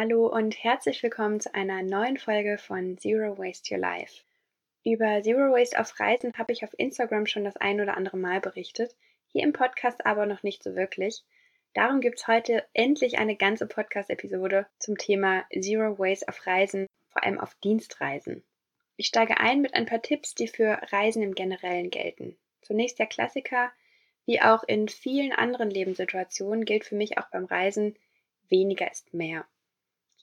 Hallo und herzlich willkommen zu einer neuen Folge von Zero Waste Your Life. Über Zero Waste auf Reisen habe ich auf Instagram schon das ein oder andere Mal berichtet, hier im Podcast aber noch nicht so wirklich. Darum gibt es heute endlich eine ganze Podcast-Episode zum Thema Zero Waste auf Reisen, vor allem auf Dienstreisen. Ich steige ein mit ein paar Tipps, die für Reisen im Generellen gelten. Zunächst der Klassiker, wie auch in vielen anderen Lebenssituationen gilt für mich auch beim Reisen, weniger ist mehr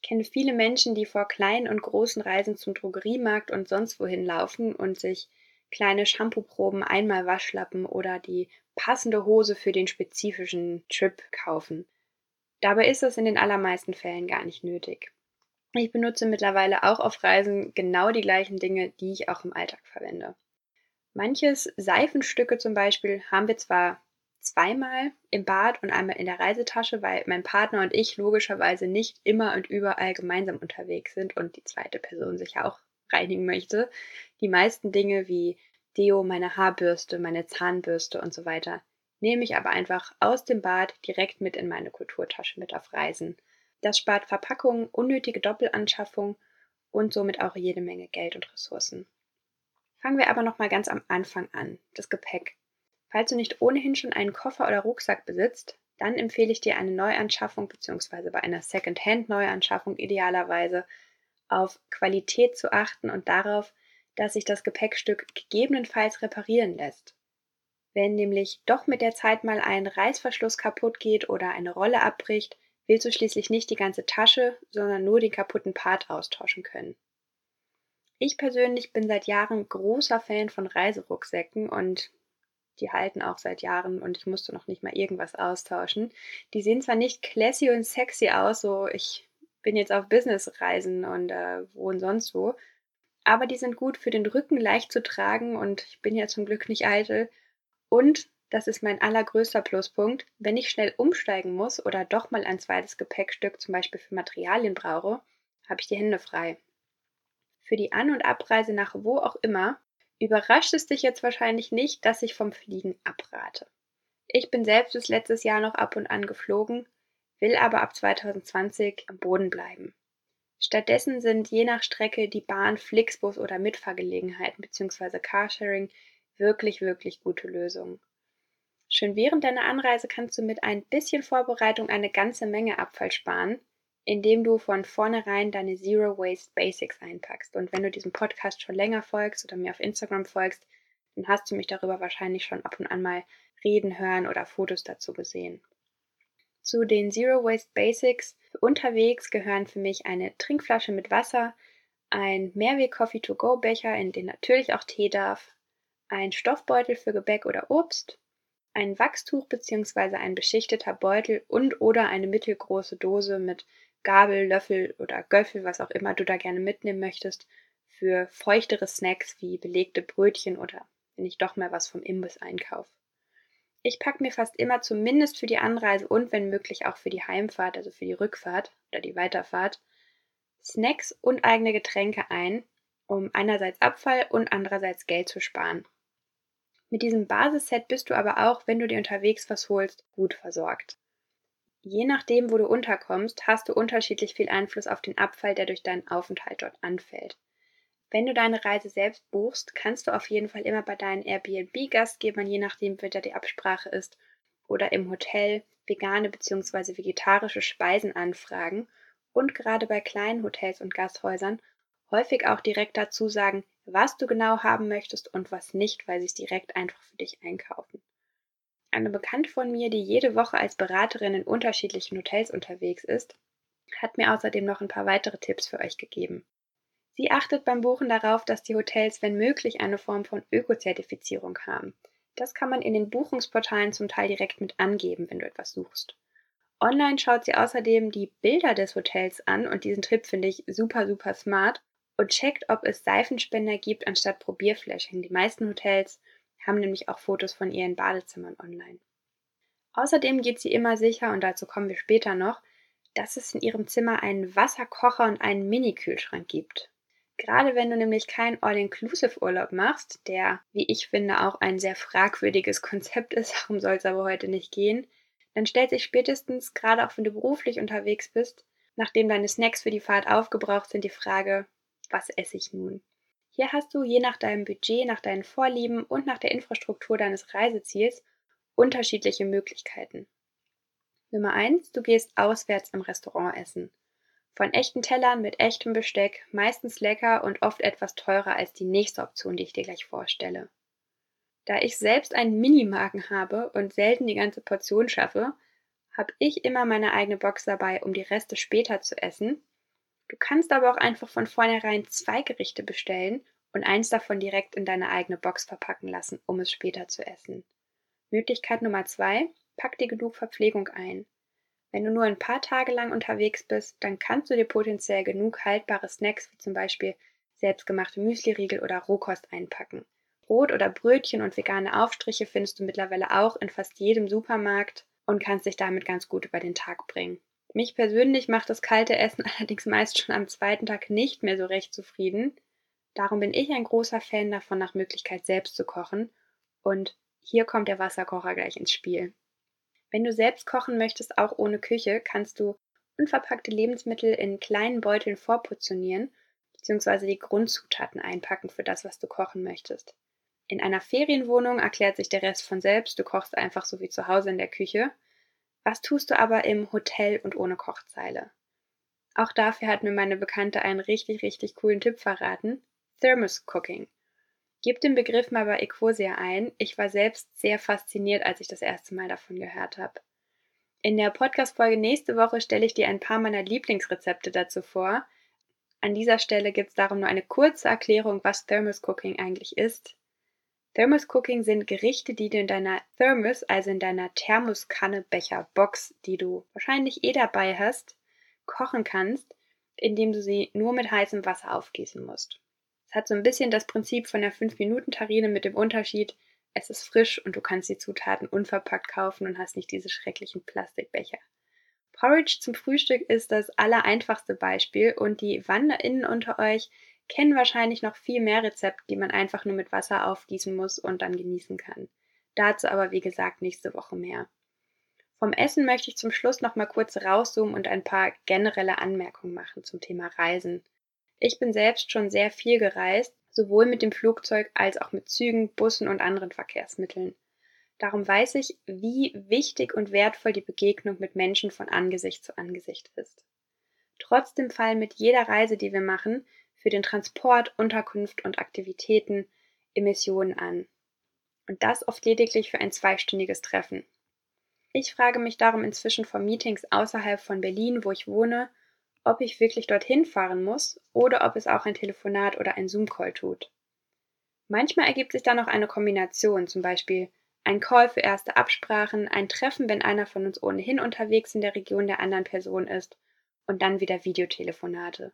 kenne viele Menschen, die vor kleinen und großen Reisen zum Drogeriemarkt und sonst wohin laufen und sich kleine Shampoo-Proben, einmal Waschlappen oder die passende Hose für den spezifischen Trip kaufen. Dabei ist das in den allermeisten Fällen gar nicht nötig. Ich benutze mittlerweile auch auf Reisen genau die gleichen Dinge, die ich auch im Alltag verwende. Manches Seifenstücke zum Beispiel haben wir zwar zweimal im Bad und einmal in der Reisetasche, weil mein Partner und ich logischerweise nicht immer und überall gemeinsam unterwegs sind und die zweite Person sich ja auch reinigen möchte. Die meisten Dinge wie Deo, meine Haarbürste, meine Zahnbürste und so weiter nehme ich aber einfach aus dem Bad direkt mit in meine Kulturtasche mit auf Reisen. Das spart Verpackungen, unnötige Doppelanschaffung und somit auch jede Menge Geld und Ressourcen. Fangen wir aber noch mal ganz am Anfang an, das Gepäck. Falls du nicht ohnehin schon einen Koffer oder Rucksack besitzt, dann empfehle ich dir eine Neuanschaffung bzw. bei einer Second-Hand-Neuanschaffung idealerweise auf Qualität zu achten und darauf, dass sich das Gepäckstück gegebenenfalls reparieren lässt. Wenn nämlich doch mit der Zeit mal ein Reißverschluss kaputt geht oder eine Rolle abbricht, willst du schließlich nicht die ganze Tasche, sondern nur den kaputten Part austauschen können. Ich persönlich bin seit Jahren großer Fan von Reiserucksäcken und die halten auch seit Jahren und ich musste noch nicht mal irgendwas austauschen. Die sehen zwar nicht classy und sexy aus, so ich bin jetzt auf Businessreisen und äh, wohne sonst wo, aber die sind gut für den Rücken leicht zu tragen und ich bin ja zum Glück nicht eitel. Und das ist mein allergrößter Pluspunkt, wenn ich schnell umsteigen muss oder doch mal ein zweites Gepäckstück zum Beispiel für Materialien brauche, habe ich die Hände frei. Für die An- und Abreise nach wo auch immer Überrascht es dich jetzt wahrscheinlich nicht, dass ich vom Fliegen abrate. Ich bin selbst bis letztes Jahr noch ab und an geflogen, will aber ab 2020 am Boden bleiben. Stattdessen sind je nach Strecke die Bahn, Flixbus oder Mitfahrgelegenheiten bzw. Carsharing wirklich, wirklich gute Lösungen. Schon während deiner Anreise kannst du mit ein bisschen Vorbereitung eine ganze Menge Abfall sparen, indem du von vornherein deine Zero Waste Basics einpackst. Und wenn du diesem Podcast schon länger folgst oder mir auf Instagram folgst, dann hast du mich darüber wahrscheinlich schon ab und an mal reden hören oder Fotos dazu gesehen. Zu den Zero Waste Basics unterwegs gehören für mich eine Trinkflasche mit Wasser, ein Mehrweg Coffee to Go Becher, in den natürlich auch Tee darf, ein Stoffbeutel für Gebäck oder Obst, ein Wachstuch bzw. ein beschichteter Beutel und oder eine mittelgroße Dose mit Gabel, Löffel oder Göffel, was auch immer du da gerne mitnehmen möchtest, für feuchtere Snacks wie belegte Brötchen oder wenn ich doch mal was vom Imbiss einkaufe. Ich packe mir fast immer zumindest für die Anreise und wenn möglich auch für die Heimfahrt, also für die Rückfahrt oder die Weiterfahrt, Snacks und eigene Getränke ein, um einerseits Abfall und andererseits Geld zu sparen. Mit diesem Basisset bist du aber auch, wenn du dir unterwegs was holst, gut versorgt. Je nachdem, wo du unterkommst, hast du unterschiedlich viel Einfluss auf den Abfall, der durch deinen Aufenthalt dort anfällt. Wenn du deine Reise selbst buchst, kannst du auf jeden Fall immer bei deinen Airbnb-Gastgebern, je nachdem, wie da die Absprache ist, oder im Hotel vegane bzw. vegetarische Speisen anfragen und gerade bei kleinen Hotels und Gasthäusern häufig auch direkt dazu sagen, was du genau haben möchtest und was nicht, weil sie es direkt einfach für dich einkaufen. Eine Bekannte von mir, die jede Woche als Beraterin in unterschiedlichen Hotels unterwegs ist, hat mir außerdem noch ein paar weitere Tipps für euch gegeben. Sie achtet beim Buchen darauf, dass die Hotels, wenn möglich, eine Form von Ökozertifizierung haben. Das kann man in den Buchungsportalen zum Teil direkt mit angeben, wenn du etwas suchst. Online schaut sie außerdem die Bilder des Hotels an und diesen Tipp finde ich super, super smart und checkt, ob es Seifenspender gibt anstatt Probierfläschchen. Die meisten Hotels haben nämlich auch Fotos von ihren Badezimmern online. Außerdem geht sie immer sicher, und dazu kommen wir später noch, dass es in ihrem Zimmer einen Wasserkocher und einen Mini-Kühlschrank gibt. Gerade wenn du nämlich keinen All-Inclusive-Urlaub machst, der, wie ich finde, auch ein sehr fragwürdiges Konzept ist, darum soll es aber heute nicht gehen, dann stellt sich spätestens, gerade auch wenn du beruflich unterwegs bist, Nachdem deine Snacks für die Fahrt aufgebraucht sind, die Frage, was esse ich nun? Hier hast du je nach deinem Budget, nach deinen Vorlieben und nach der Infrastruktur deines Reiseziels unterschiedliche Möglichkeiten. Nummer 1, du gehst auswärts im Restaurant essen. Von echten Tellern mit echtem Besteck, meistens lecker und oft etwas teurer als die nächste Option, die ich dir gleich vorstelle. Da ich selbst einen Minimagen habe und selten die ganze Portion schaffe, habe ich immer meine eigene Box dabei, um die Reste später zu essen. Du kannst aber auch einfach von vornherein zwei Gerichte bestellen und eins davon direkt in deine eigene Box verpacken lassen, um es später zu essen. Möglichkeit Nummer zwei, pack dir genug Verpflegung ein. Wenn du nur ein paar Tage lang unterwegs bist, dann kannst du dir potenziell genug haltbare Snacks wie zum Beispiel selbstgemachte Müsliriegel oder Rohkost einpacken. Brot oder Brötchen und vegane Aufstriche findest du mittlerweile auch in fast jedem Supermarkt und kannst dich damit ganz gut über den Tag bringen. Mich persönlich macht das kalte Essen allerdings meist schon am zweiten Tag nicht mehr so recht zufrieden. Darum bin ich ein großer Fan davon, nach Möglichkeit selbst zu kochen. Und hier kommt der Wasserkocher gleich ins Spiel. Wenn du selbst kochen möchtest, auch ohne Küche, kannst du unverpackte Lebensmittel in kleinen Beuteln vorportionieren bzw. die Grundzutaten einpacken für das, was du kochen möchtest. In einer Ferienwohnung erklärt sich der Rest von selbst, du kochst einfach so wie zu Hause in der Küche. Was tust du aber im Hotel und ohne Kochzeile? Auch dafür hat mir meine Bekannte einen richtig, richtig coolen Tipp verraten. Thermos Cooking. Gib den Begriff mal bei Ecosia ein. Ich war selbst sehr fasziniert, als ich das erste Mal davon gehört habe. In der Podcast-Folge nächste Woche stelle ich dir ein paar meiner Lieblingsrezepte dazu vor. An dieser Stelle gibt es darum nur eine kurze Erklärung, was Thermos Cooking eigentlich ist. Thermos Cooking sind Gerichte, die du in deiner Thermos, also in deiner Thermoskanne Becher Box, die du wahrscheinlich eh dabei hast, kochen kannst, indem du sie nur mit heißem Wasser aufgießen musst hat so ein bisschen das Prinzip von der 5-Minuten-Terrine mit dem Unterschied, es ist frisch und du kannst die Zutaten unverpackt kaufen und hast nicht diese schrecklichen Plastikbecher. Porridge zum Frühstück ist das allereinfachste Beispiel und die WanderInnen unter euch kennen wahrscheinlich noch viel mehr Rezepte, die man einfach nur mit Wasser aufgießen muss und dann genießen kann. Dazu aber wie gesagt nächste Woche mehr. Vom Essen möchte ich zum Schluss noch mal kurz rauszoomen und ein paar generelle Anmerkungen machen zum Thema Reisen. Ich bin selbst schon sehr viel gereist, sowohl mit dem Flugzeug als auch mit Zügen, Bussen und anderen Verkehrsmitteln. Darum weiß ich, wie wichtig und wertvoll die Begegnung mit Menschen von Angesicht zu Angesicht ist. Trotzdem fallen mit jeder Reise, die wir machen, für den Transport, Unterkunft und Aktivitäten Emissionen an. Und das oft lediglich für ein zweistündiges Treffen. Ich frage mich darum inzwischen vor Meetings außerhalb von Berlin, wo ich wohne, ob ich wirklich dorthin fahren muss oder ob es auch ein Telefonat oder ein Zoom-Call tut. Manchmal ergibt sich dann noch eine Kombination, zum Beispiel ein Call für erste Absprachen, ein Treffen, wenn einer von uns ohnehin unterwegs in der Region der anderen Person ist und dann wieder Videotelefonate.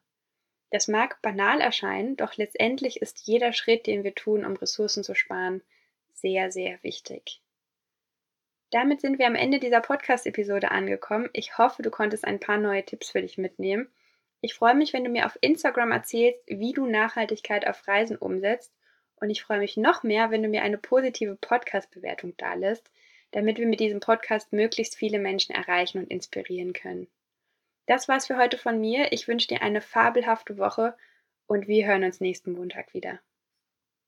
Das mag banal erscheinen, doch letztendlich ist jeder Schritt, den wir tun, um Ressourcen zu sparen, sehr, sehr wichtig. Damit sind wir am Ende dieser Podcast-Episode angekommen. Ich hoffe, du konntest ein paar neue Tipps für dich mitnehmen. Ich freue mich, wenn du mir auf Instagram erzählst, wie du Nachhaltigkeit auf Reisen umsetzt. Und ich freue mich noch mehr, wenn du mir eine positive Podcast-Bewertung dalässt, damit wir mit diesem Podcast möglichst viele Menschen erreichen und inspirieren können. Das war's für heute von mir. Ich wünsche dir eine fabelhafte Woche und wir hören uns nächsten Montag wieder.